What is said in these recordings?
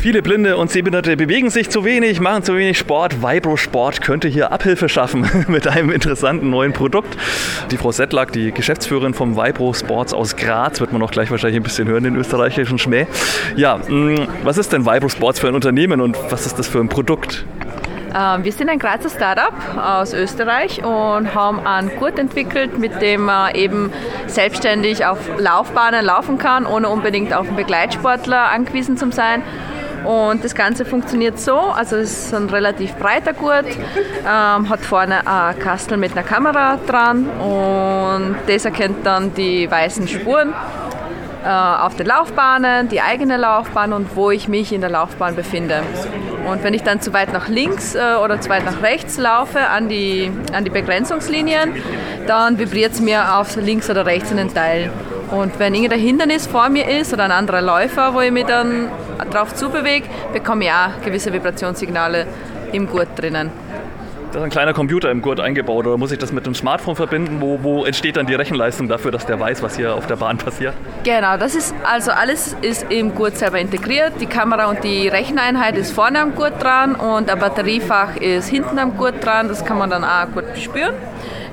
Viele Blinde und Sehbehinderte bewegen sich zu wenig, machen zu wenig Sport. Vibro Sport könnte hier Abhilfe schaffen mit einem interessanten neuen Produkt. Die Frau Settlack, die Geschäftsführerin vom Vibro Sports aus Graz, wird man auch gleich wahrscheinlich ein bisschen hören, den österreichischen Schmäh. Ja, mm, was ist denn Vibro Sports für ein Unternehmen und was ist das für ein Produkt? Ähm, wir sind ein Grazer Startup aus Österreich und haben einen Gurt entwickelt, mit dem man eben selbstständig auf Laufbahnen laufen kann, ohne unbedingt auf einen Begleitsportler angewiesen zu sein. Und das Ganze funktioniert so, also es ist ein relativ breiter Gurt, ähm, hat vorne ein Kastel mit einer Kamera dran und das erkennt dann die weißen Spuren äh, auf den Laufbahnen, die eigene Laufbahn und wo ich mich in der Laufbahn befinde. Und wenn ich dann zu weit nach links äh, oder zu weit nach rechts laufe an die, an die Begrenzungslinien, dann vibriert es mir auf links oder rechts in den Teil. Und wenn irgendein Hindernis vor mir ist oder ein anderer Läufer, wo ich mich dann drauf zubewege, bekomme ich auch gewisse Vibrationssignale im Gurt drinnen. Da ist ein kleiner Computer im Gurt eingebaut oder muss ich das mit dem Smartphone verbinden? Wo, wo entsteht dann die Rechenleistung dafür, dass der weiß, was hier auf der Bahn passiert? Genau, das ist also alles ist im Gurt selber integriert. Die Kamera und die Recheneinheit ist vorne am Gurt dran und ein Batteriefach ist hinten am Gurt dran. Das kann man dann auch gut spüren.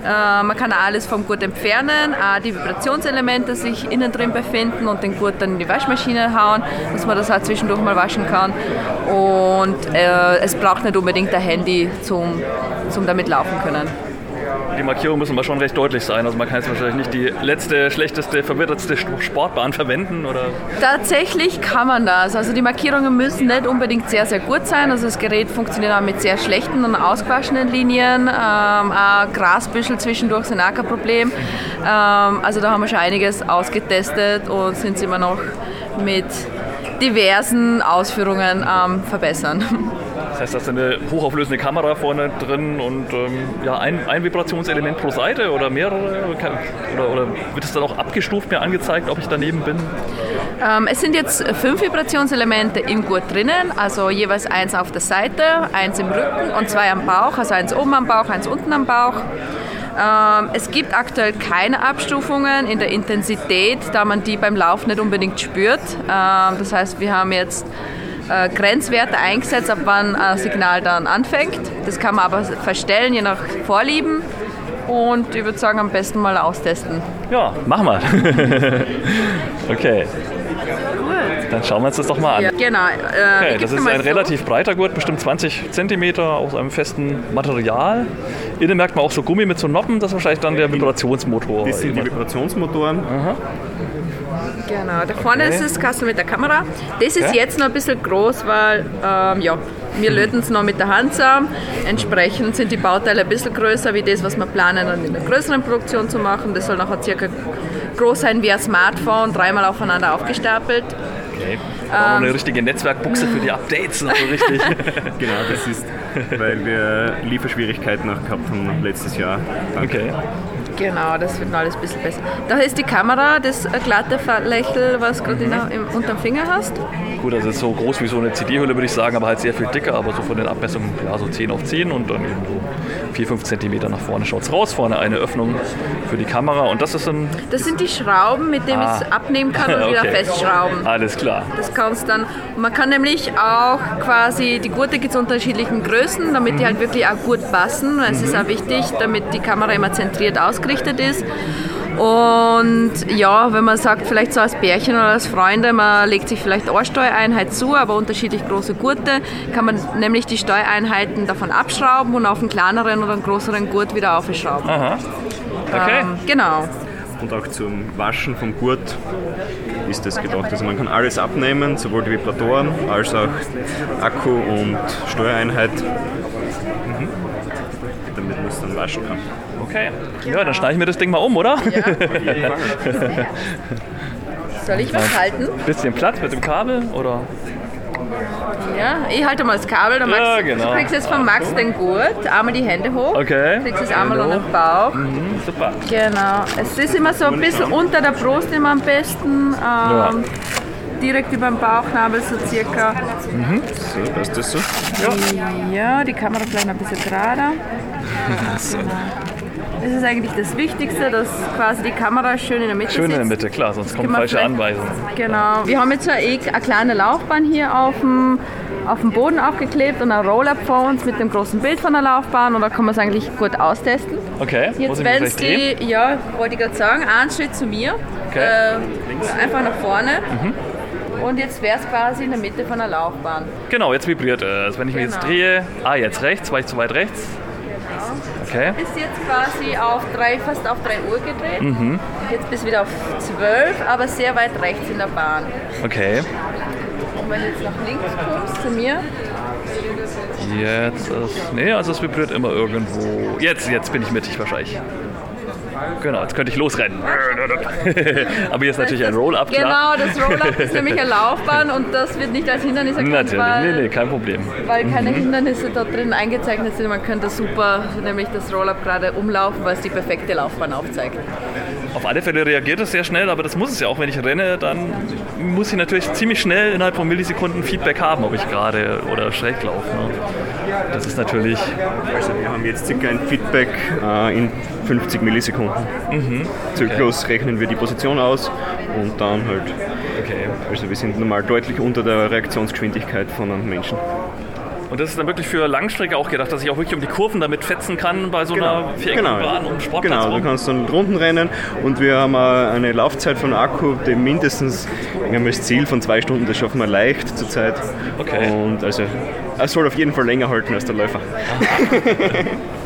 Äh, man kann alles vom Gurt entfernen, auch die Vibrationselemente sich innen drin befinden und den Gurt dann in die Waschmaschine hauen, dass man das auch zwischendurch mal waschen kann. Und äh, es braucht nicht unbedingt ein Handy zum, zum damit laufen können die Markierungen müssen aber schon recht deutlich sein. Also man kann jetzt wahrscheinlich nicht die letzte, schlechteste, verwirrteste Sportbahn verwenden, oder? Tatsächlich kann man das. Also die Markierungen müssen nicht unbedingt sehr, sehr gut sein. Also das Gerät funktioniert auch mit sehr schlechten und ausgewaschenen Linien. Ähm, auch Grasbüschel zwischendurch sind auch kein Problem. Ähm, also da haben wir schon einiges ausgetestet und sind immer noch mit diversen Ausführungen ähm, verbessern. Das heißt, da ist eine hochauflösende Kamera vorne drin und ähm, ja, ein, ein Vibrationselement pro Seite oder mehrere? Oder, oder wird es dann auch abgestuft mir angezeigt, ob ich daneben bin? Ähm, es sind jetzt fünf Vibrationselemente im Gurt drinnen, also jeweils eins auf der Seite, eins im Rücken und zwei am Bauch, also eins oben am Bauch, eins unten am Bauch. Ähm, es gibt aktuell keine Abstufungen in der Intensität, da man die beim Lauf nicht unbedingt spürt. Ähm, das heißt, wir haben jetzt äh, Grenzwerte eingesetzt, ab wann ein Signal dann anfängt. Das kann man aber verstellen, je nach Vorlieben. Und ich würde sagen, am besten mal austesten. Ja, machen wir. okay. Dann schauen wir uns das doch mal an. Ja, genau. Äh, okay, das ist ein so. relativ breiter Gurt, bestimmt 20 cm aus einem festen Material. Innen merkt man auch so Gummi mit so Noppen, das ist wahrscheinlich dann der Vibrationsmotor. Das sind die Vibrationsmotoren. Aha. Genau, da vorne okay. ist das Kastel mit der Kamera. Das ist okay. jetzt noch ein bisschen groß, weil ähm, ja, wir löten es noch mit der Hand zusammen. Entsprechend sind die Bauteile ein bisschen größer wie das, was wir planen, dann in einer größeren Produktion zu machen. Das soll nachher circa groß sein wie ein Smartphone, dreimal aufeinander aufgestapelt. Okay. Aber ähm, eine richtige Netzwerkbuchse für die Updates noch so richtig. genau, das ist, weil wir Lieferschwierigkeiten auch gehabt haben letztes Jahr. Okay. Genau, das wird alles ein bisschen besser. Da ist die Kamera, das glatte Lächeln, was du gerade mhm. unter dem Finger hast. Gut, also so groß wie so eine CD-Hülle, würde ich sagen, aber halt sehr viel dicker, aber so von den Abmessungen, ja, so 10 auf 10 und dann eben so 4, 5 cm nach vorne schaut es raus. Vorne eine Öffnung für die Kamera und das ist ein... Das sind die Schrauben, mit denen ah. ich es abnehmen kann und okay. wieder festschrauben. Alles klar. Das kannst dann... Man kann nämlich auch quasi, die Gurte gibt es unterschiedlichen Größen, damit mhm. die halt wirklich auch gut passen. Es mhm. ist auch wichtig, damit die Kamera immer zentriert ausgerichtet ist. Und ja, wenn man sagt, vielleicht so als Pärchen oder als Freunde, man legt sich vielleicht eine Steuereinheit zu, aber unterschiedlich große Gurte, kann man nämlich die Steuereinheiten davon abschrauben und auf einen kleineren oder einen größeren Gurt wieder aufschrauben. Aha. Okay. Ähm, genau. Und auch zum Waschen vom Gurt ist das gedacht. Also man kann alles abnehmen, sowohl die Vibratoren als auch Akku und Steuereinheit, mhm. damit man es dann waschen kann. Okay. Ja, dann schneide ich mir das Ding mal um, oder? Ja. Soll ich was halten? Bisschen Platz mit dem Kabel oder? Ja, ich halte mal das Kabel. Max, ja, genau. Du kriegst jetzt von Max den Gurt, einmal die Hände hoch. Okay. Du kriegst es einmal an den Bauch. Mhm, super. Genau. Es ist immer so ein bisschen unter der Brust immer am besten. Ähm, ja. direkt über dem Bauchnabel, so circa. Mhm. So, passt das so? Ja. ja, die Kamera vielleicht noch ein bisschen gerader. so. Genau. Das ist eigentlich das Wichtigste, dass quasi die Kamera schön in der Mitte Schön sitzt. in der Mitte, klar, sonst kommt falsche Anweisung. Genau. Wir haben jetzt eh eine kleine Laufbahn hier auf dem, auf dem Boden aufgeklebt und ein Roll-Up vor uns mit dem großen Bild von der Laufbahn und da kann man es eigentlich gut austesten. Okay, jetzt wenn die, ja, wollte ich gerade sagen, einen Schritt zu mir, okay. äh, einfach nach vorne. Mhm. Und jetzt wäre es quasi in der Mitte von der Laufbahn. Genau, jetzt vibriert es. Wenn ich genau. mich jetzt genau. drehe, ah, jetzt rechts, war ich zu weit rechts. Okay. Bis jetzt quasi auf drei, fast auf 3 Uhr gedreht. Mhm. Jetzt bis wieder auf 12, aber sehr weit rechts in der Bahn. Okay. Und wenn du jetzt nach links kommst zu mir. Jetzt ist. Nee, also es vibriert immer irgendwo. Jetzt, jetzt bin ich mittig wahrscheinlich. Genau, jetzt könnte ich losrennen. Aber hier ist natürlich ein Roll-Up. Genau, das Roll-Up ist nämlich eine Laufbahn und das wird nicht als Hindernis erkannt. Natürlich, weil, nee, nee, kein Problem. Weil keine mhm. Hindernisse da drin eingezeichnet sind. Man könnte super nämlich das Roll-Up gerade umlaufen, weil es die perfekte Laufbahn aufzeigt. Auf alle Fälle reagiert es sehr schnell, aber das muss es ja auch. Wenn ich renne, dann muss ich natürlich ziemlich schnell innerhalb von Millisekunden Feedback haben, ob ich gerade oder schräg laufe. Ne? Das ist natürlich. Also wir haben jetzt circa ein Feedback äh, in 50 Millisekunden. Mhm. Zyklus okay. rechnen wir die Position aus und dann halt. Okay. Also wir sind normal deutlich unter der Reaktionsgeschwindigkeit von einem Menschen. Und das ist dann wirklich für Langstrecke auch gedacht, dass ich auch wirklich um die Kurven damit fetzen kann bei so genau. einer viereckigen genau. Um Sportplatz Genau, rum. du kannst dann Runden rennen und wir haben eine Laufzeit von Akku, die mindestens, wir haben das Ziel von zwei Stunden, das schaffen wir leicht zurzeit. Okay. Und also, er soll auf jeden Fall länger halten als der Läufer.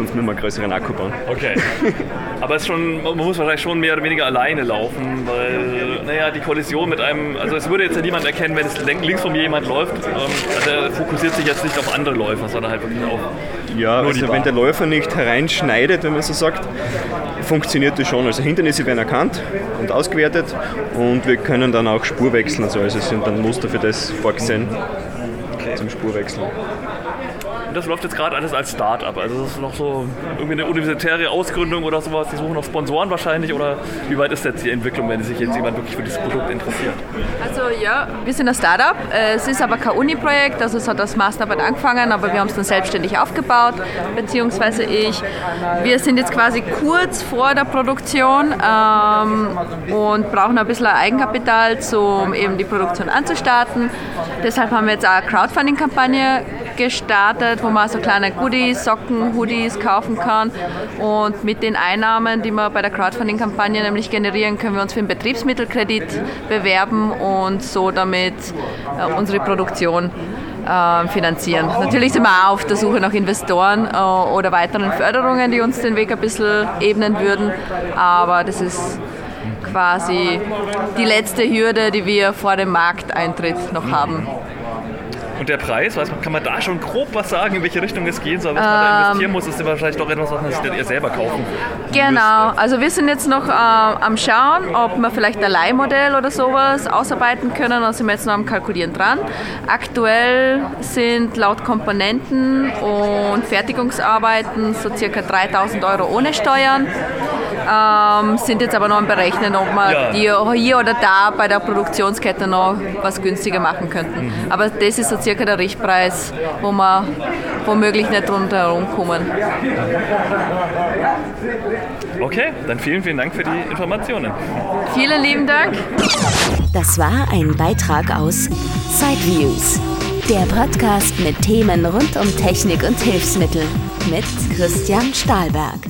sonst müssen wir einen größeren Akku bauen. Okay. Aber es schon, man muss wahrscheinlich schon mehr oder weniger alleine laufen, weil, naja, die Kollision mit einem, also es würde jetzt ja niemand erkennen, wenn es links von mir jemand läuft. Ähm, also er fokussiert sich jetzt nicht auf andere Läufer, sondern halt wirklich auf. Ja, also wenn der Läufer nicht hereinschneidet, wenn man so sagt, funktioniert das schon. Also Hindernisse werden erkannt und ausgewertet und wir können dann auch Spur wechseln. Also es sind dann Muster für das vorgesehen okay. zum Spurwechseln. Und das läuft jetzt gerade alles als Start-up. Also das ist noch so irgendwie eine universitäre Ausgründung oder sowas. Die suchen noch Sponsoren wahrscheinlich. Oder wie weit ist jetzt die Entwicklung, wenn sich jetzt jemand wirklich für dieses Produkt interessiert? Also ja, wir sind ein Start-up. Es ist aber kein Uni-Projekt. Also es hat als Masterarbeit angefangen, aber wir haben es dann selbstständig aufgebaut. Beziehungsweise ich. Wir sind jetzt quasi kurz vor der Produktion ähm, und brauchen ein bisschen Eigenkapital, um eben die Produktion anzustarten. Deshalb haben wir jetzt auch eine Crowdfunding-Kampagne gestartet, wo man so kleine Goodies, Socken, Hoodies kaufen kann. Und mit den Einnahmen, die wir bei der Crowdfunding-Kampagne nämlich generieren, können wir uns für einen Betriebsmittelkredit bewerben und so damit äh, unsere Produktion äh, finanzieren. Natürlich sind wir auch auf der Suche nach Investoren äh, oder weiteren Förderungen, die uns den Weg ein bisschen ebnen würden. Aber das ist quasi die letzte Hürde, die wir vor dem Markteintritt noch haben. Und der Preis, weiß man, kann man da schon grob was sagen, in welche Richtung es gehen soll? Was ähm, man da ähm, investieren muss, ist wahrscheinlich doch etwas, was man sich dann eher selber kaufen Genau, müsste. also wir sind jetzt noch äh, am Schauen, ob wir vielleicht ein Leihmodell oder sowas ausarbeiten können. Da sind wir jetzt noch am Kalkulieren dran. Aktuell sind laut Komponenten und Fertigungsarbeiten so circa 3000 Euro ohne Steuern. Ähm, sind jetzt aber noch am Berechnen, ob wir ja. hier oder da bei der Produktionskette noch was günstiger machen könnten. Mhm. Aber das ist so circa der Richtpreis, wo wir womöglich nicht drunter kommen. Okay, dann vielen, vielen Dank für die Informationen. Vielen lieben Dank. Das war ein Beitrag aus Sideviews, der Podcast mit Themen rund um Technik und Hilfsmittel mit Christian Stahlberg.